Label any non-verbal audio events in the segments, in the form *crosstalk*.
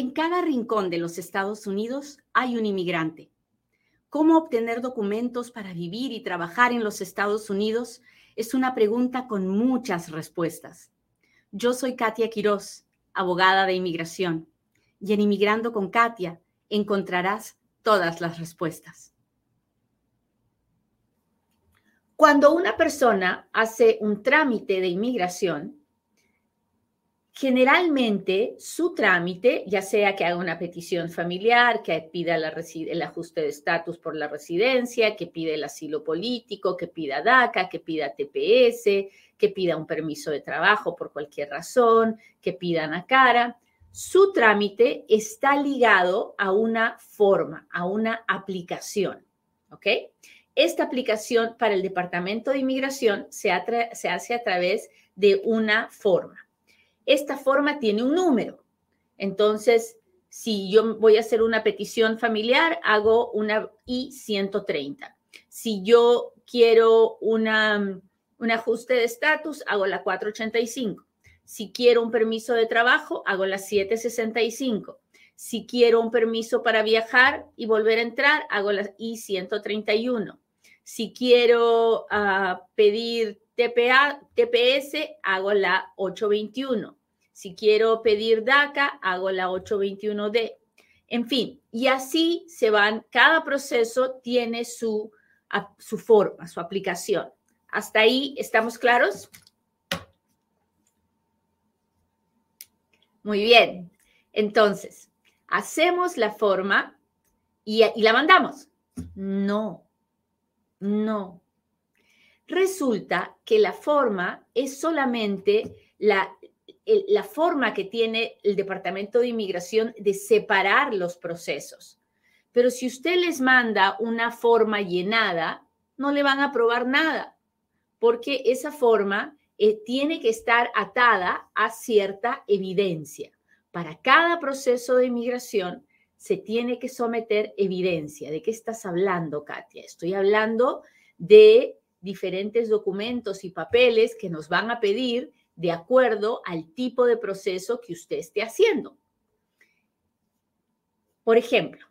En cada rincón de los Estados Unidos hay un inmigrante. ¿Cómo obtener documentos para vivir y trabajar en los Estados Unidos? Es una pregunta con muchas respuestas. Yo soy Katia Quiroz, abogada de inmigración, y en Inmigrando con Katia encontrarás todas las respuestas. Cuando una persona hace un trámite de inmigración, Generalmente su trámite, ya sea que haga una petición familiar, que pida el ajuste de estatus por la residencia, que pida el asilo político, que pida DACA, que pida TPS, que pida un permiso de trabajo por cualquier razón, que pida NACARA, su trámite está ligado a una forma, a una aplicación. ¿Ok? Esta aplicación para el Departamento de Inmigración se, se hace a través de una forma esta forma tiene un número. Entonces, si yo voy a hacer una petición familiar, hago una I-130. Si yo quiero una, un ajuste de estatus, hago la 485. Si quiero un permiso de trabajo, hago la 765. Si quiero un permiso para viajar y volver a entrar, hago la I-131. Si quiero ah, pedir TPS, hago la 821. Si quiero pedir DACA, hago la 821D. En fin, y así se van, cada proceso tiene su, su forma, su aplicación. ¿Hasta ahí estamos claros? Muy bien. Entonces, hacemos la forma y la mandamos. No, no, Resulta que la forma es solamente la, la forma que tiene el Departamento de Inmigración de separar los procesos. Pero si usted les manda una forma llenada, no le van a aprobar nada, porque esa forma eh, tiene que estar atada a cierta evidencia. Para cada proceso de inmigración se tiene que someter evidencia. ¿De qué estás hablando, Katia? Estoy hablando de diferentes documentos y papeles que nos van a pedir de acuerdo al tipo de proceso que usted esté haciendo. Por ejemplo,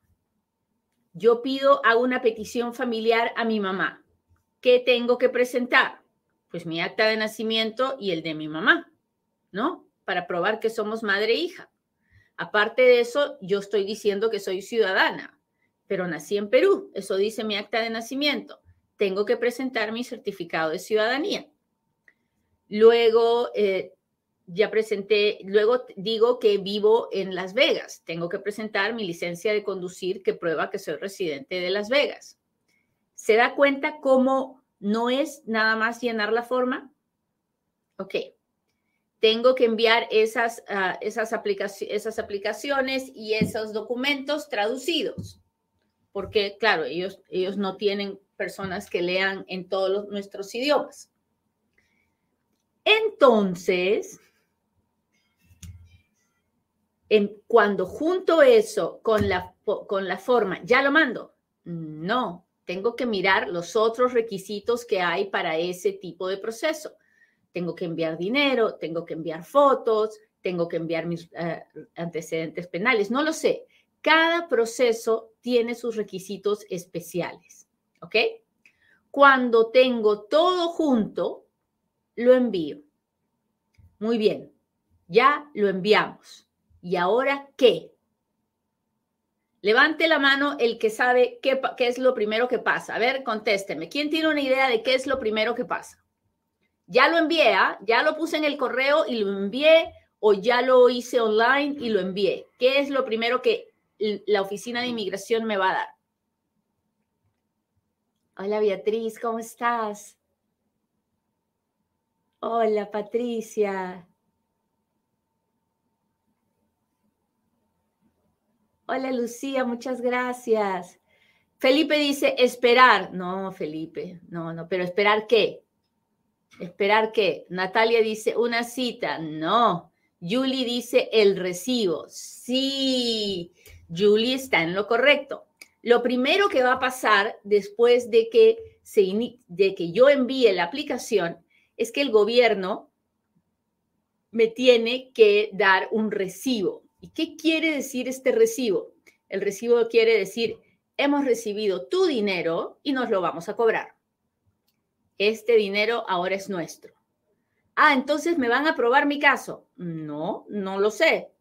yo pido, hago una petición familiar a mi mamá. ¿Qué tengo que presentar? Pues mi acta de nacimiento y el de mi mamá, ¿no? Para probar que somos madre e hija. Aparte de eso, yo estoy diciendo que soy ciudadana, pero nací en Perú. Eso dice mi acta de nacimiento tengo que presentar mi certificado de ciudadanía. Luego, eh, ya presenté, luego digo que vivo en Las Vegas. Tengo que presentar mi licencia de conducir que prueba que soy residente de Las Vegas. ¿Se da cuenta cómo no es nada más llenar la forma? Ok. Tengo que enviar esas, ah, esas, aplicaciones y esos documentos traducidos, porque claro, ellos, ellos no tienen personas que lean en todos nuestros idiomas. Entonces, en, cuando junto eso con la, con la forma, ya lo mando. No, tengo que mirar los otros requisitos que hay para ese tipo de proceso. Tengo que enviar dinero, tengo que enviar fotos, tengo que enviar mis eh, antecedentes penales, no lo sé. Cada proceso tiene sus requisitos especiales. ¿Ok? Cuando tengo todo junto, lo envío. Muy bien, ya lo enviamos. ¿Y ahora qué? Levante la mano el que sabe qué, es lo primero que pasa. A ver, contésteme. ¿Quién tiene una idea de qué es lo primero que pasa? Ya lo envié, ¿ah? ya lo puse en el correo y lo envié o ya lo hice online y lo envié. ¿Qué es lo primero que la oficina de inmigración me va a dar? Hola Beatriz, ¿cómo estás? Hola Patricia. Hola Lucía, muchas gracias. Felipe dice esperar. No, Felipe, no, no, pero esperar qué? ¿Esperar qué? Natalia dice una cita. No. Julie dice el recibo. Sí, Julie está en lo correcto. Lo primero que va a pasar después de que, se de que yo envíe la aplicación es que el gobierno me tiene que dar un recibo. ¿Y qué quiere decir este recibo? El recibo quiere decir, hemos recibido tu dinero y nos lo vamos a cobrar. Este dinero ahora es nuestro. Ah, entonces me van a aprobar mi caso. No, no lo sé.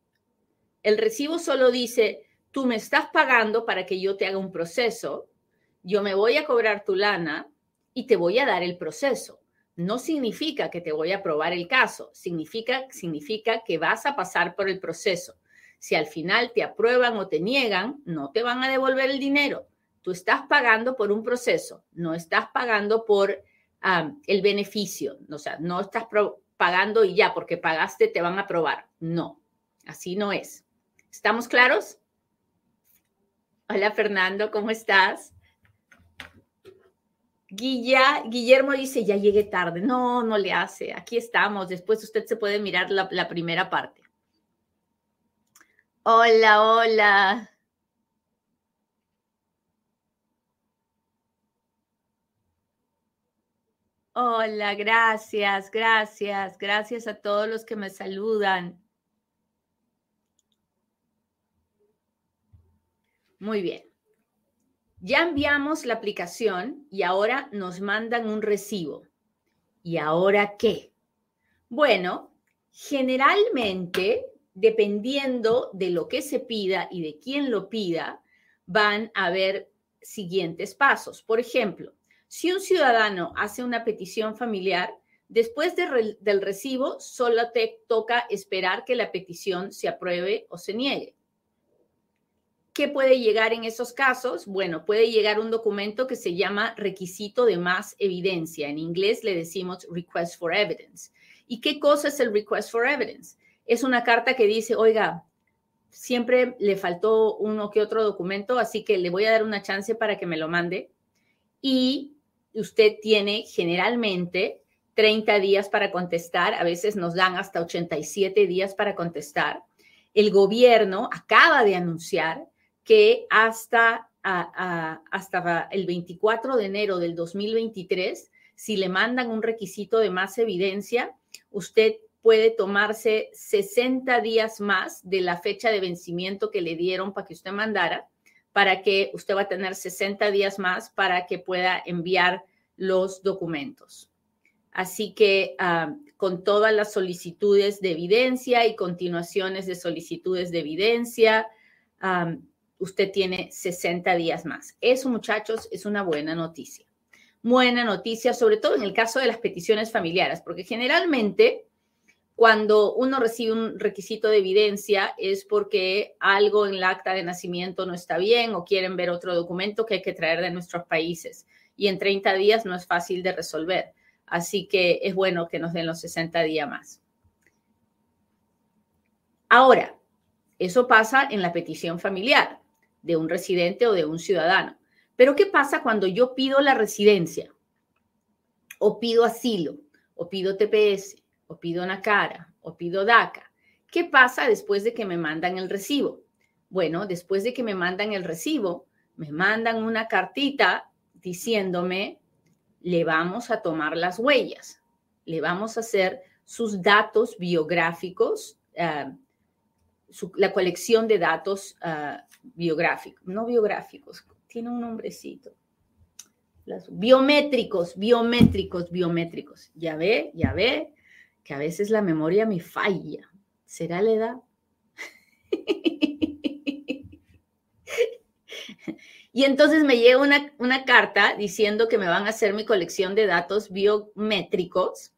El recibo solo dice, tú me estás pagando para que yo te haga un proceso, yo me voy a cobrar tu lana y te voy a dar el proceso. No significa que te voy a aprobar el caso, significa, significa que vas a pasar por el proceso. Si al final te aprueban o te niegan, no te van a devolver el dinero. Tú estás pagando por un proceso, no estás pagando por el beneficio. O sea, no estás pagando y ya, porque pagaste, te van a aprobar. No, así no es. ¿Estamos claros? Hola Fernando, ¿cómo estás? Guillermo dice, ya llegué tarde. No, no le hace. Aquí estamos. Después usted se puede mirar la primera parte. Hola, hola. Hola, gracias, gracias, gracias a todos los que me saludan. Muy bien. Ya enviamos la aplicación y ahora nos mandan un recibo. ¿Y ahora qué? Bueno, generalmente dependiendo de lo que se pida y de quién lo pida, van a haber siguientes pasos. Por ejemplo, si un ciudadano hace una petición familiar, después del recibo solo te toca esperar que la petición se apruebe o se niegue. ¿Qué puede llegar en esos casos? Bueno, puede llegar un documento que se llama requisito de más evidencia. En inglés le decimos request for evidence. ¿Y qué cosa es el request for evidence? es una carta que dice, oiga, siempre le faltó uno que otro documento, así que le voy a dar una chance para que me lo mande. Y usted tiene generalmente 30 días para contestar, a veces nos dan hasta 87 días para contestar. El gobierno acaba de anunciar que hasta, hasta el 24 de enero del 2023, si le mandan un requisito de más evidencia, usted puede tomarse 60 días más de la fecha de vencimiento que le dieron para que usted mandara, para que usted va a tener 60 días más para que pueda enviar los documentos. Así que ah, con todas las solicitudes de evidencia y continuaciones de solicitudes de evidencia, ah, usted tiene 60 días más. Eso, muchachos, es una buena noticia. Buena noticia, sobre todo en el caso de las peticiones familiares, porque generalmente cuando uno recibe un requisito de evidencia es porque algo en el acta de nacimiento no está bien o quieren ver otro documento que hay que traer de nuestros países. Y en 30 días no es fácil de resolver. Así que es bueno que nos den los 60 días más. Ahora, eso pasa en la petición familiar de un residente o de un ciudadano. Pero ¿qué pasa cuando yo pido la residencia o pido asilo o pido TPS o pido una cara o pido DACA. ¿Qué pasa después de que me mandan el recibo? Bueno, después de que me mandan el recibo, me mandan una cartita diciéndome, le vamos a tomar las huellas, le vamos a hacer sus datos biográficos, la colección de datos ah, biográficos, no biográficos, tiene un nombrecito. biométricos, biométricos, biométricos. Ya ve, ya ve, que a veces la memoria me falla. ¿Será la edad? *laughs* y entonces me llega una, una, carta diciendo que me van a hacer mi colección de datos biométricos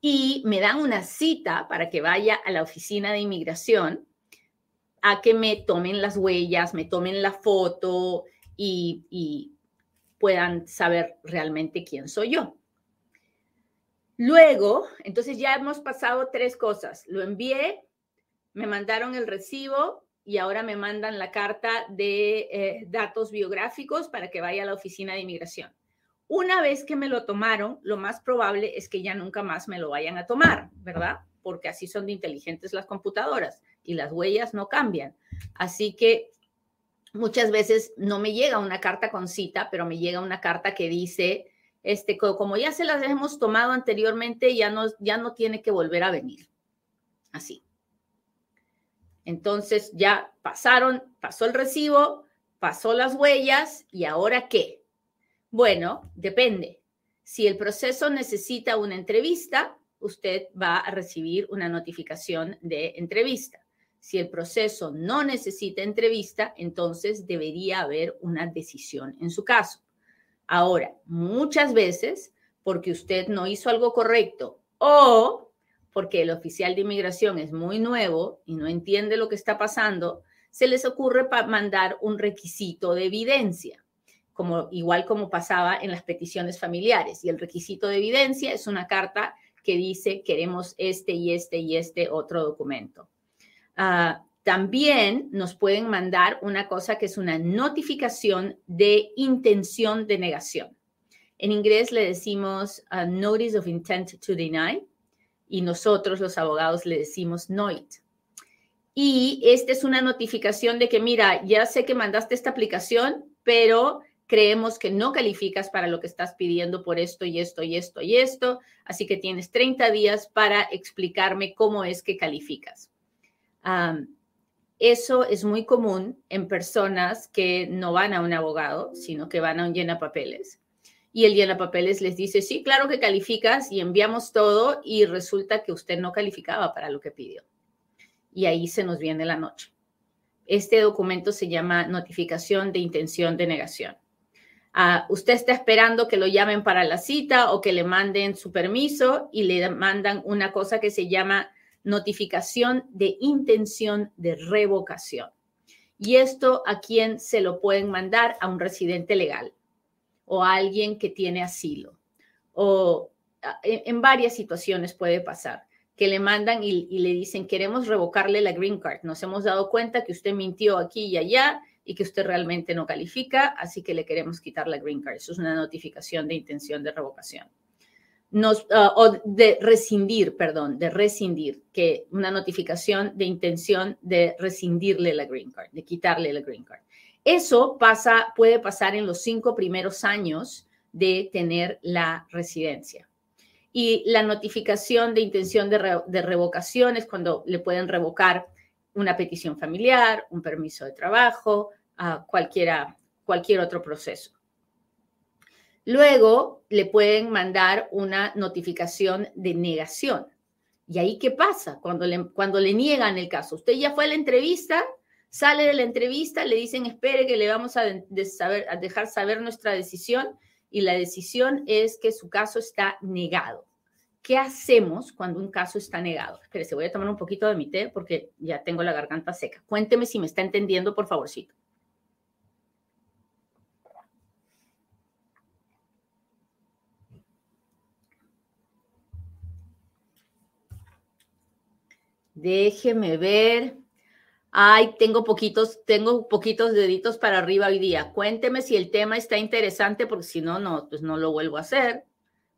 y me dan una cita para que vaya a la oficina de inmigración a que me tomen las huellas, me tomen la foto y, y puedan saber realmente quién soy yo. Luego, entonces ya hemos pasado tres cosas. Lo envié, me mandaron el recibo y ahora me mandan la carta de eh, datos biográficos para que vaya a la oficina de inmigración. Una vez que me lo tomaron, lo más probable es que ya nunca más me lo vayan a tomar, ¿verdad? Porque así son de inteligentes las computadoras y las huellas no cambian. Así que muchas veces no me llega una carta con cita, pero me llega una carta que dice este, como ya se las hemos tomado anteriormente, ya no, ya no tiene que volver a venir. Así. Entonces ya pasaron, pasó el recibo, pasó las huellas y ahora qué? Bueno, depende. Si el proceso necesita una entrevista, usted va a recibir una notificación de entrevista. Si el proceso no necesita entrevista, entonces debería haber una decisión en su caso. Ahora, muchas veces, porque usted no hizo algo correcto o porque el oficial de inmigración es muy nuevo y no entiende lo que está pasando, se les ocurre mandar un requisito de evidencia, como, igual como pasaba en las peticiones familiares. Y el requisito de evidencia es una carta que dice queremos este y este y este otro documento. Ah, también nos pueden mandar una cosa que es una notificación de intención de negación. En inglés le decimos uh, Notice of Intent to Deny y nosotros los abogados le decimos NOIT. Y esta es una notificación de que, mira, ya sé que mandaste esta aplicación, pero creemos que no calificas para lo que estás pidiendo por esto y esto y esto y esto, así que tienes 30 días para explicarme cómo es que calificas. Eso es muy común en personas que no van a un abogado, sino que van a un llena papeles. Y el llena papeles les dice, sí, claro que calificas y enviamos todo y resulta que usted no calificaba para lo que pidió. Y ahí se nos viene la noche. Este documento se llama notificación de intención de negación. Ah, usted está esperando que lo llamen para la cita o que le manden su permiso y le mandan una cosa que se llama notificación de intención de revocación. Y esto a quién se lo pueden mandar a un residente legal o a alguien que tiene asilo o en, varias situaciones puede pasar que le mandan y, y, le dicen queremos revocarle la green card. Nos hemos dado cuenta que usted mintió aquí y allá y que usted realmente no califica, así que le queremos quitar la green card. Eso es una notificación de intención de revocación. Nos, ah, de rescindir, perdón, de rescindir, que una notificación de intención de rescindirle la green card, de quitarle la green card. Eso pasa, puede pasar en los cinco primeros años de tener la residencia. Y la notificación de intención de, revocación es cuando le pueden revocar una petición familiar, un permiso de trabajo, cualquiera, cualquier otro proceso. Luego le pueden mandar una notificación de negación. ¿Y ahí qué pasa? Cuando le, cuando le niegan el caso. Usted ya fue a la entrevista, sale de la entrevista, le dicen, espere que le vamos a, dejar saber nuestra decisión y la decisión es que su caso está negado. ¿Qué hacemos cuando un caso está negado? se voy a tomar un poquito de mi té porque ya tengo la garganta seca. Cuénteme si me está entendiendo, por favorcito. Déjeme ver. Ay, tengo poquitos, tengo poquitos deditos para arriba hoy día. Cuénteme si el tema está interesante, porque si no, no, pues no lo vuelvo a hacer.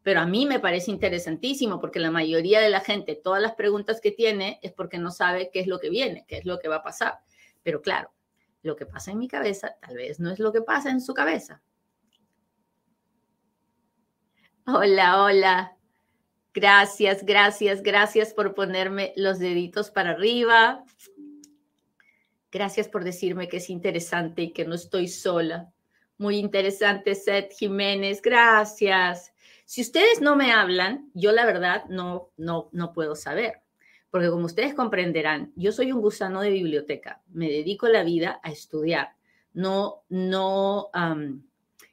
Pero a mí me parece interesantísimo porque la mayoría de la gente, todas las preguntas que tiene es porque no sabe qué es lo que viene, qué es lo que va a pasar. Pero claro, lo que pasa en mi cabeza tal vez no es lo que pasa en su cabeza. Hola, hola. Gracias, gracias, gracias por ponerme los deditos para arriba. Gracias por decirme que es interesante y que no estoy sola. Muy interesante, Seth Jiménez. Gracias. Si ustedes no me hablan, yo la verdad no, no, no puedo saber. Porque como ustedes comprenderán, yo soy un gusano de biblioteca. Me dedico la vida a estudiar. No, no.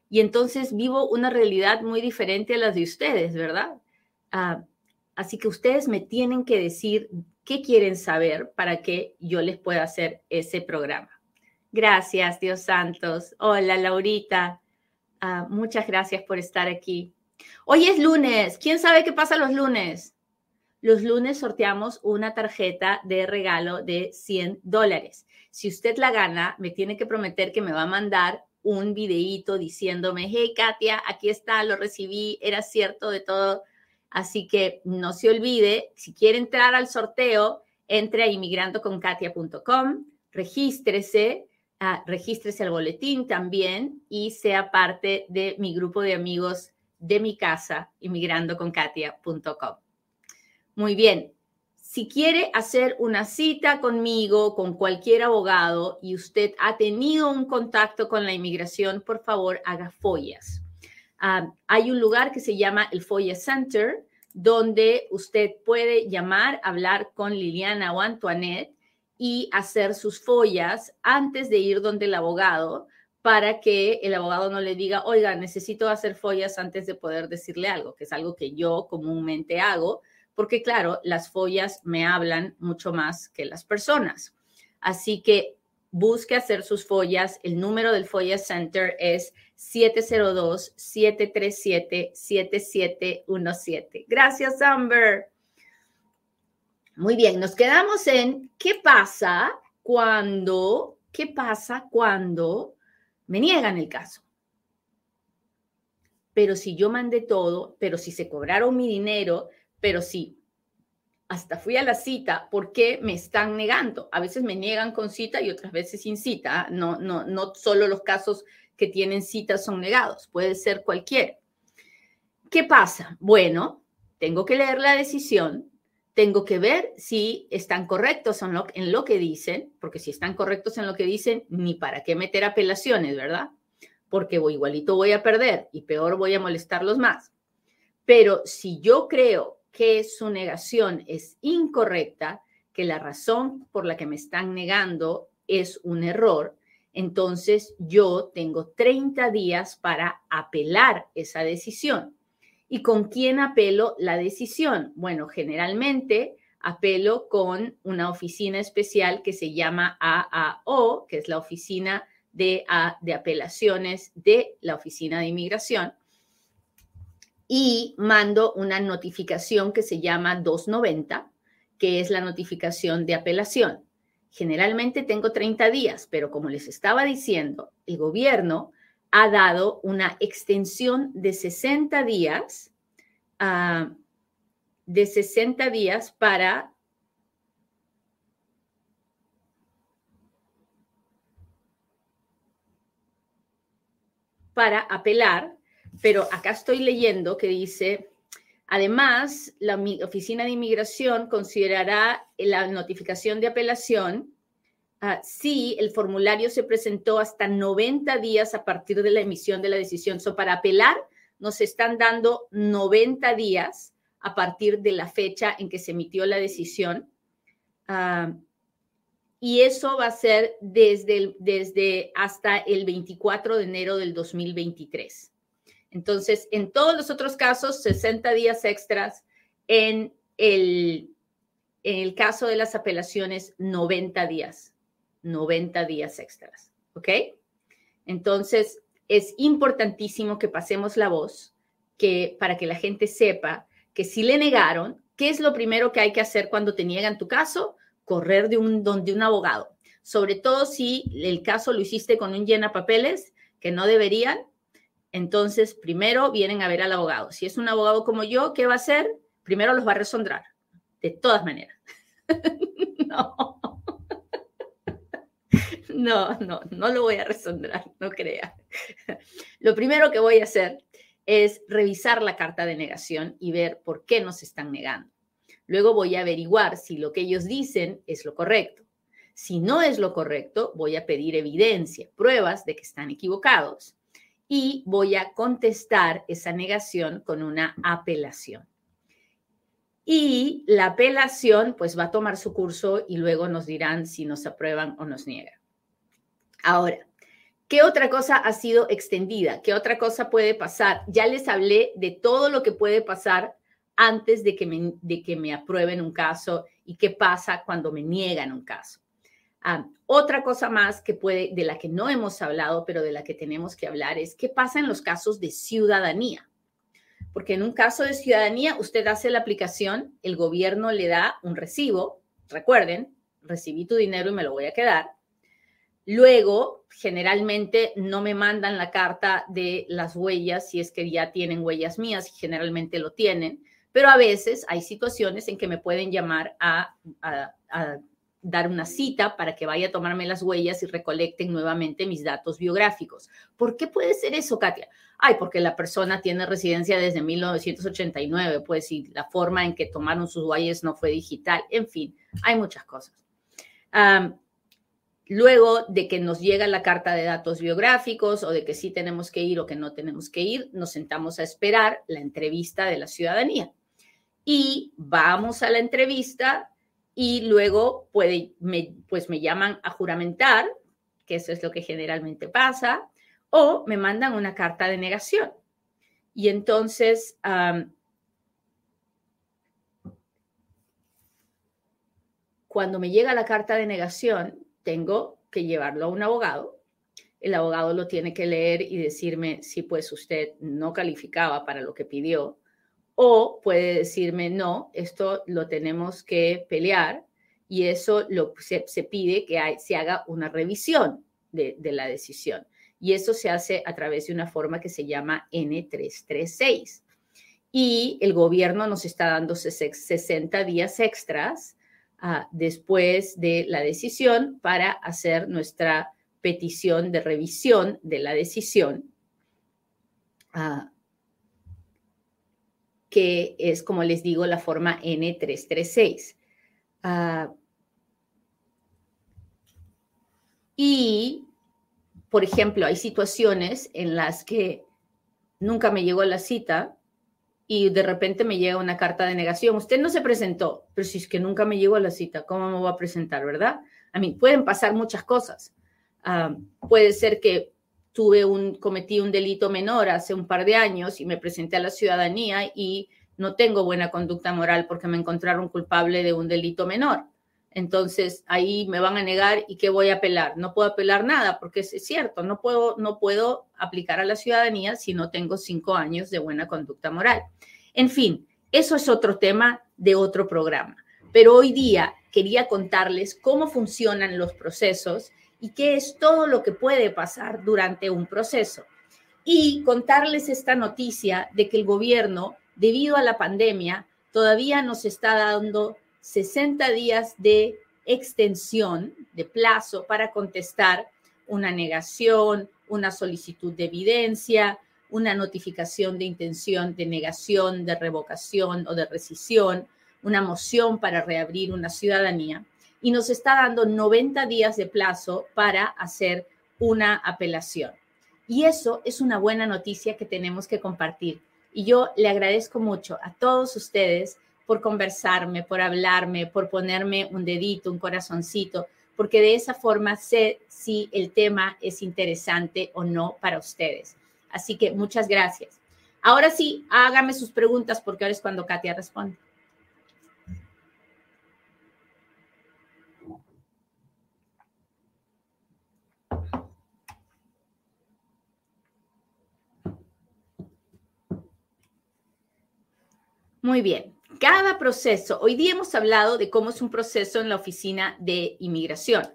y entonces vivo una realidad muy diferente a las de ustedes, ¿verdad? Ah, así que ustedes me tienen que decir qué quieren saber para que yo les pueda hacer ese programa. Gracias, Dios Santos. Hola, Laurita. Ah, muchas gracias por estar aquí. Hoy es lunes. ¿Quién sabe qué pasa los lunes? Los lunes sorteamos una tarjeta de regalo de 100 dólares. Si usted la gana, me tiene que prometer que me va a mandar un videíto diciéndome, hey Katia, aquí está, lo recibí, era cierto de todo Así que no se olvide, si quiere entrar al sorteo, entre a inmigrandoconkatia.com, regístrese, uh, regístrese al boletín también y sea parte de mi grupo de amigos de mi casa, inmigrandoconkatia.com. Muy bien. si quiere hacer una cita conmigo, con cualquier abogado, y usted ha tenido un contacto con la inmigración, por favor, haga follas. Ah, hay un lugar que se llama el Folla Center, donde usted puede llamar, hablar con Liliana o Antoinette y hacer sus follas antes de ir donde el abogado para que el abogado no le diga, oiga, necesito hacer follas antes de poder decirle algo, que es algo que yo comúnmente hago porque claro, las follas me hablan mucho más que las personas. Así que busque hacer sus follas. El número del Folla Center es 702-737-7717. Gracias, Amber. Muy bien, nos quedamos en qué pasa cuando, qué pasa cuando me niegan el caso. Pero si yo mandé todo, pero si se cobraron mi dinero, pero sí, hasta fui a la cita, ¿por qué me están negando? A veces me niegan con cita y otras veces sin cita. No, no, no solo los casos que tienen cita son negados, puede ser cualquiera. ¿Qué pasa? Bueno, tengo que leer la decisión, tengo que ver si están correctos en lo, en lo que dicen, porque si están correctos en lo que dicen, ni para qué meter apelaciones, ¿verdad? Porque voy, igualito voy a perder y peor voy a molestarlos más. Pero si yo creo que su negación es incorrecta, que la razón por la que me están negando es un error, entonces yo tengo 30 días para apelar esa decisión. ¿Y con quién apelo la decisión? Bueno, generalmente apelo con una oficina especial que se llama AAO, que es la oficina de, de apelaciones de la Oficina de Inmigración y mando una notificación que se llama 290, que es la notificación de apelación. Generalmente tengo 30 días, pero como les estaba diciendo, el gobierno ha dado una extensión de 60 días, uh, de 60 días para para apelar pero acá estoy leyendo que dice, además, la Oficina de Inmigración considerará la notificación de apelación ah, si el formulario se presentó hasta 90 días a partir de la emisión de la decisión. So, para apelar, nos están dando 90 días a partir de la fecha en que se emitió la decisión. Ah, y eso va a ser desde, desde hasta el 24 de enero del 2023. Entonces, en todos los otros casos, 60 días extras. En el, en el caso de las apelaciones, 90 días. 90 días extras. ¿Ok? Entonces, es importantísimo que pasemos la voz que, para que la gente sepa que si le negaron, ¿qué es lo primero que hay que hacer cuando te niegan tu caso? Correr de un, donde un abogado. Sobre todo si el caso lo hiciste con un llena papeles que no deberían, entonces, primero vienen a ver al abogado. Si es un abogado como yo, ¿qué va a hacer? Primero los va a resondrar, de todas maneras. *laughs* *laughs* no. No, no, lo voy a resondrar, no crea. Lo primero que voy a hacer es revisar la carta de negación y ver por qué nos están negando. Luego voy a averiguar si lo que ellos dicen es lo correcto. Si no es lo correcto, voy a pedir evidencia, pruebas de que están equivocados y voy a contestar esa negación con una apelación. Y la apelación pues va a tomar su curso y luego nos dirán si nos aprueban o nos niegan. Ahora, ¿qué otra cosa ha sido extendida? ¿Qué otra cosa puede pasar? Ya les hablé de todo lo que puede pasar antes de que me, de que me aprueben un caso y qué pasa cuando me niegan un caso. Ah, otra cosa más que puede, de la que no hemos hablado, pero de la que tenemos que hablar, es qué pasa en los casos de ciudadanía. Porque en un caso de ciudadanía, usted hace la aplicación, el gobierno le da un recibo, recuerden, recibí tu dinero y me lo voy a quedar. Luego, generalmente no me mandan la carta de las huellas si es que ya tienen huellas mías, y generalmente lo tienen, pero a veces hay situaciones en que me pueden llamar a, a dar una cita para que vaya a tomarme las huellas y recolecten nuevamente mis datos biográficos. ¿Por qué puede ser eso, Katia? Ay, porque la persona tiene residencia desde 1989, pues, y la forma en que tomaron sus huellas no fue digital. En fin, hay muchas cosas. luego de que nos llega la carta de datos biográficos o de que sí tenemos que ir o que no tenemos que ir, nos sentamos a esperar la entrevista de la ciudadanía. Y vamos a la entrevista y luego puede, me, pues me llaman a juramentar, que eso es lo que generalmente pasa, o me mandan una carta de negación. Y entonces, cuando me llega la carta de negación, tengo que llevarlo a un abogado. El abogado lo tiene que leer y decirme si pues usted no calificaba para lo que pidió o puede decirme, no, esto lo tenemos que pelear y eso se, pide que se haga una revisión de, la decisión. Y eso se hace a través de una forma que se llama N336. Y el gobierno nos está dando 60 días extras ah, después de la decisión para hacer nuestra petición de revisión de la decisión. Uh, que es, como les digo, la forma N336. Ah, y, por ejemplo, hay situaciones en las que nunca me llegó la cita y de repente me llega una carta de negación. Usted no se presentó, pero si es que nunca me llegó la cita, ¿cómo me voy a presentar, verdad? A mí pueden pasar muchas cosas. Ah, puede ser que tuve un, cometí un delito menor hace un par de años y me presenté a la ciudadanía y no tengo buena conducta moral porque me encontraron culpable de un delito menor. Entonces ahí me van a negar y qué voy a apelar. No puedo apelar nada porque es cierto, no puedo, no puedo aplicar a la ciudadanía si no tengo cinco años de buena conducta moral. En fin, eso es otro tema de otro programa. Pero hoy día quería contarles cómo funcionan los procesos y qué es todo lo que puede pasar durante un proceso. Y contarles esta noticia de que el gobierno, debido a la pandemia, todavía nos está dando 60 días de extensión de plazo para contestar una negación, una solicitud de evidencia, una notificación de intención de negación, de revocación o de rescisión, una moción para reabrir una ciudadanía y nos está dando 90 días de plazo para hacer una apelación. Y eso es una buena noticia que tenemos que compartir. Y yo le agradezco mucho a todos ustedes por conversarme, por hablarme, por ponerme un dedito, un corazoncito, porque de esa forma sé si el tema es interesante o no para ustedes. Así que muchas gracias. Ahora sí, hágame sus preguntas porque ahora es cuando Katia responde. Muy bien. Cada proceso, hoy día hemos hablado de cómo es un proceso en la oficina de inmigración.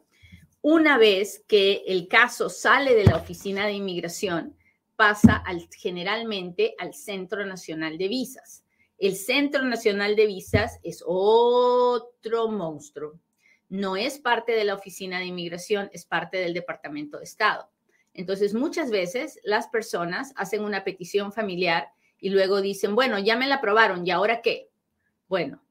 Una vez que el caso sale de la oficina de inmigración, pasa al, generalmente al Centro Nacional de Visas. El Centro Nacional de Visas es otro monstruo. No es parte de la oficina de inmigración, es parte del Departamento de Estado. Entonces, muchas veces las personas hacen una petición familiar y luego dicen, bueno, ya me la aprobaron, ¿y ahora qué? Bueno,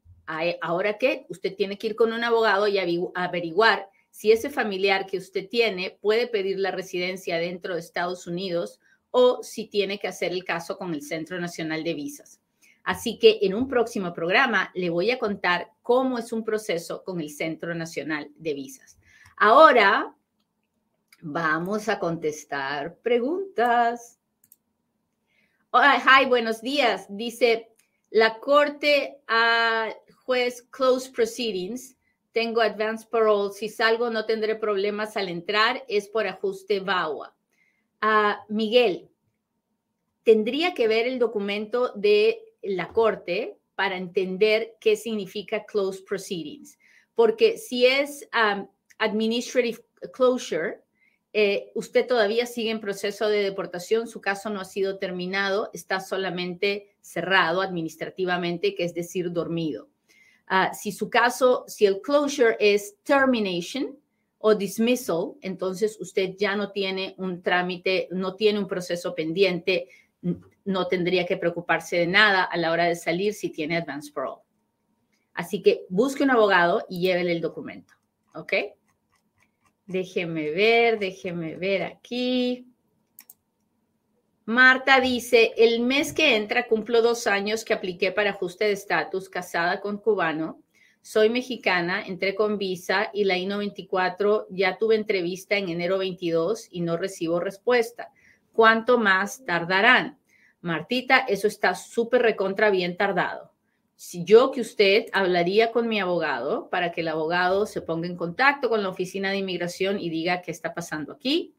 ahora qué? Usted tiene que ir con un abogado y averiguar si ese familiar que usted tiene puede pedir la residencia dentro de Estados Unidos o si tiene que hacer el caso con el Centro Nacional de Visas. Así que en un próximo programa le voy a contar cómo es un proceso con el Centro Nacional de Visas. Ahora vamos a contestar preguntas. Hi, buenos días. Dice, la corte a juez close proceedings. Tengo advance parole. Si salgo no tendré problemas al entrar. Es por ajuste VAWA. Ah, Miguel, tendría que ver el documento de la corte para entender qué significa close proceedings. Porque si es um, administrative closure, eh, usted todavía sigue en proceso de deportación, su caso no ha sido terminado, está solamente cerrado administrativamente, que es decir, dormido. Ah, si su caso, si el closure es termination o dismissal, entonces usted ya no tiene un trámite, no tiene un proceso pendiente, no tendría que preocuparse de nada a la hora de salir si tiene advance parole. Así que busque un abogado y llévele el documento, ¿ok? Déjeme ver, déjeme ver aquí. Marta dice, el mes que entra cumplo dos años que apliqué para ajuste de estatus, casada con cubano. Soy mexicana, entré con visa y la I-94 ya tuve entrevista en enero 22 y no recibo respuesta. ¿Cuánto más tardarán? Martita, eso está súper recontra bien tardado. Si yo que usted hablaría con mi abogado para que el abogado se ponga en contacto con la oficina de inmigración y diga qué está pasando aquí,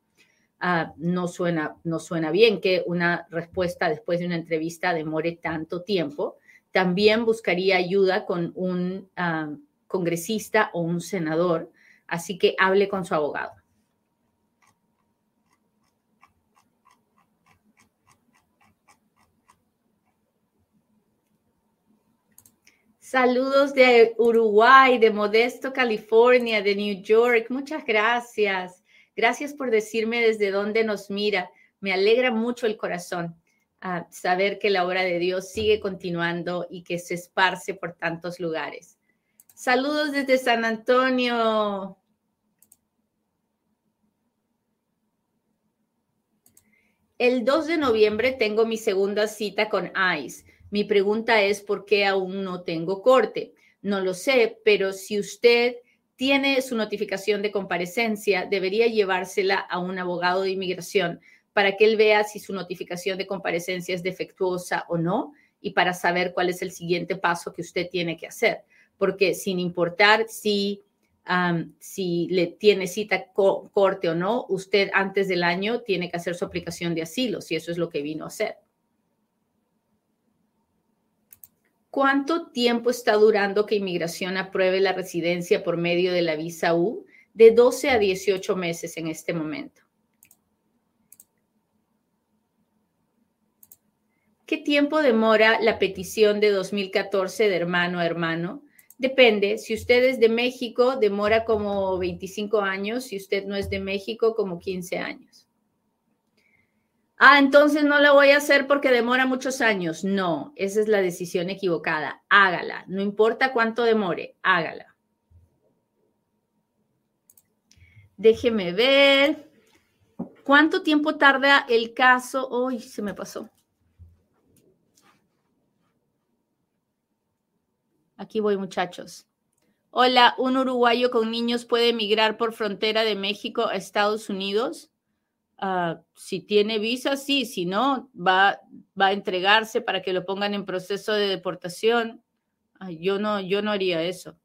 Ah, no, suena, no suena bien que una respuesta después de una entrevista demore tanto tiempo. También buscaría ayuda con un ah, congresista o un senador, así que hable con su abogado. Saludos de Uruguay, de Modesto, California, de New York. Muchas gracias. Gracias por decirme desde dónde nos mira. Me alegra mucho el corazón a saber que la obra de Dios sigue continuando y que se esparce por tantos lugares. Saludos desde San Antonio. El 2 de noviembre tengo mi segunda cita con ICE. Mi pregunta es por qué aún no tengo corte. No lo sé, pero si usted tiene su notificación de comparecencia, debería llevársela a un abogado de inmigración para que él vea si su notificación de comparecencia es defectuosa o no y para saber cuál es el siguiente paso que usted tiene que hacer. Porque sin importar si, si le tiene cita corte o no, usted antes del año tiene que hacer su aplicación de asilo, si eso es lo que vino a hacer. ¿Cuánto tiempo está durando que inmigración apruebe la residencia por medio de la visa U? De 12 a 18 meses en este momento. ¿Qué tiempo demora la petición de 2014 de hermano a hermano? Depende. Si usted es de México, demora como 25 años. Si usted no es de México, como 15 años. Ah, entonces no la voy a hacer porque demora muchos años. No, esa es la decisión equivocada. Hágala. No importa cuánto demore, hágala. Déjeme ver. ¿Cuánto tiempo tarda el caso? Uy, se me pasó. Aquí voy, muchachos. Hola, ¿un uruguayo con niños puede emigrar por frontera de México a Estados Unidos? Ah, si tiene visa, sí, si no, va, va a entregarse para que lo pongan en proceso de deportación. yo, no, yo no haría eso.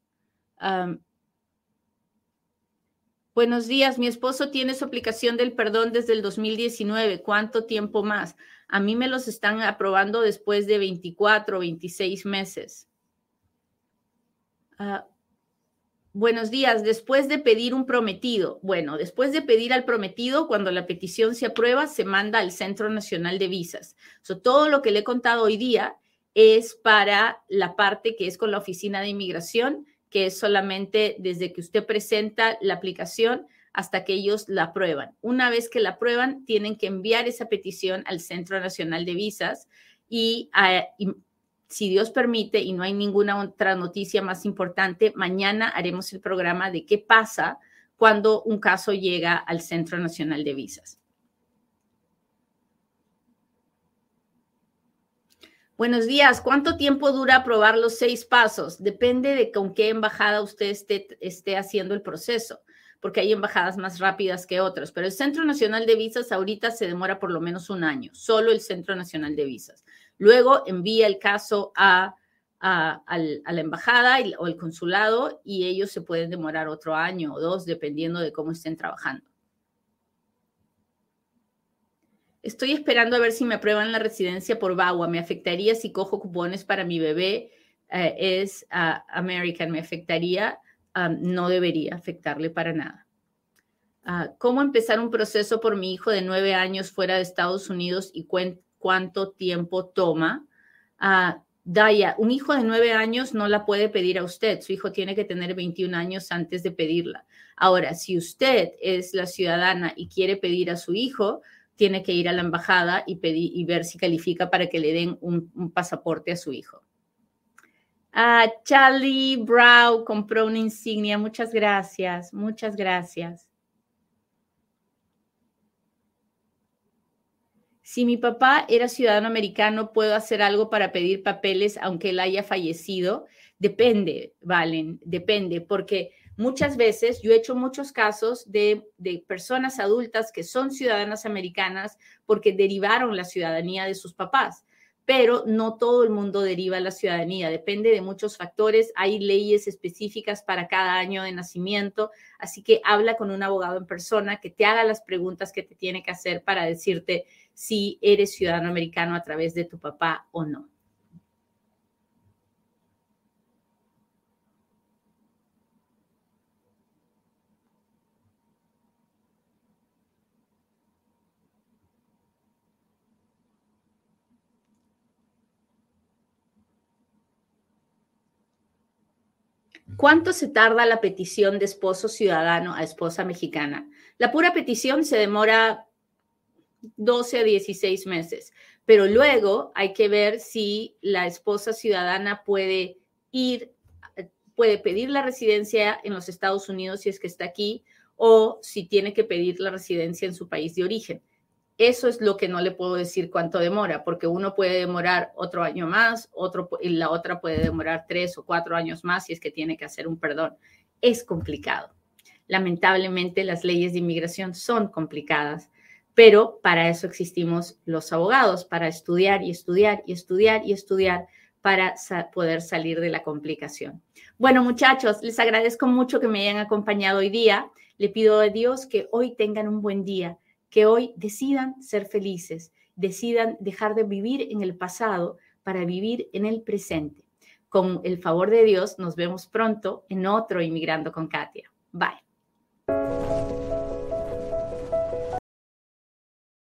buenos días, mi esposo tiene su aplicación del perdón desde el 2019. ¿Cuánto tiempo más? A mí me los están aprobando después de 24 o 26 meses. Uh, Buenos días. Después de pedir un prometido, bueno, después de pedir al prometido, cuando la petición se aprueba, se manda al Centro Nacional de Visas. todo lo que le he contado hoy día es para la parte que es con la Oficina de Inmigración, que es solamente desde que usted presenta la aplicación hasta que ellos la aprueban. Una vez que la aprueban, tienen que enviar esa petición al Centro Nacional de Visas y, y si Dios permite y no hay ninguna otra noticia más importante, mañana haremos el programa de qué pasa cuando un caso llega al Centro Nacional de Visas. Buenos días. ¿Cuánto tiempo dura aprobar los seis pasos? Depende de con qué embajada usted esté, esté haciendo el proceso, porque hay embajadas más rápidas que otras. Pero el Centro Nacional de Visas ahorita se demora por lo menos un año, solo el Centro Nacional de Visas. Luego envía el caso a, la embajada o el consulado y ellos se pueden demorar otro año o dos dependiendo de cómo estén trabajando. Estoy esperando a ver si me aprueban la residencia por VAWA. Me afectaría si cojo cupones para mi bebé. Eh, es American. Me afectaría. no debería afectarle para nada. Ah, ¿Cómo empezar un proceso por mi hijo de nueve años fuera de Estados Unidos y cuánto tiempo toma. Ah, Daya, un hijo de nueve años no la puede pedir a usted. Su hijo tiene que tener 21 años antes de pedirla. Ahora, si usted es la ciudadana y quiere pedir a su hijo, tiene que ir a la embajada y ver si califica para que le den un, pasaporte a su hijo. Ah, Charlie Brown compró una insignia. Muchas gracias, muchas gracias. Si mi papá era ciudadano americano, ¿puedo hacer algo para pedir papeles aunque él haya fallecido? Depende, Valen, depende, porque muchas veces yo he hecho muchos casos de, de, personas adultas que son ciudadanas americanas porque derivaron la ciudadanía de sus papás, pero no todo el mundo deriva la ciudadanía, depende de muchos factores, hay leyes específicas para cada año de nacimiento, así que habla con un abogado en persona que te haga las preguntas que te tiene que hacer para decirte si eres ciudadano americano a través de tu papá o no. ¿Cuánto se tarda la petición de esposo ciudadano a esposa mexicana? La pura petición se demora 12 a 16 meses. Pero luego hay que ver si la esposa ciudadana puede ir, puede pedir la residencia en los Estados Unidos si es que está aquí o si tiene que pedir la residencia en su país de origen. Eso es lo que no le puedo decir cuánto demora, porque uno puede demorar otro año más, otro, y la otra puede demorar tres o cuatro años más si es que tiene que hacer un perdón. Es complicado. Lamentablemente las leyes de inmigración son complicadas pero para eso existimos los abogados, para estudiar y estudiar y estudiar y estudiar para poder salir de la complicación. Bueno, muchachos, les agradezco mucho que me hayan acompañado hoy día. Le pido a Dios que hoy tengan un buen día, que hoy decidan ser felices, decidan dejar de vivir en el pasado para vivir en el presente. Con el favor de Dios, nos vemos pronto en otro Inmigrando con Katia. Bye.